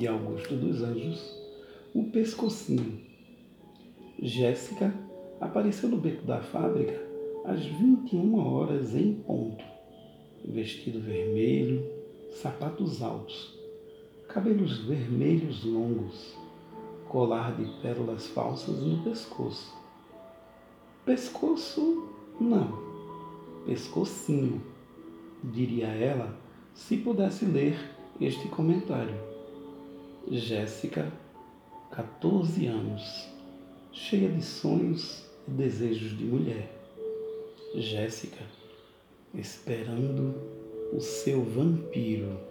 de Augusto dos Anjos, o pescocinho. Jéssica apareceu no beco da fábrica às 21 horas em ponto. Vestido vermelho, sapatos altos, cabelos vermelhos longos, colar de pérolas falsas no pescoço. Pescoço, não, pescocinho, diria ela se pudesse ler este comentário. Jéssica, 14 anos, cheia de sonhos e desejos de mulher. Jéssica, esperando o seu vampiro.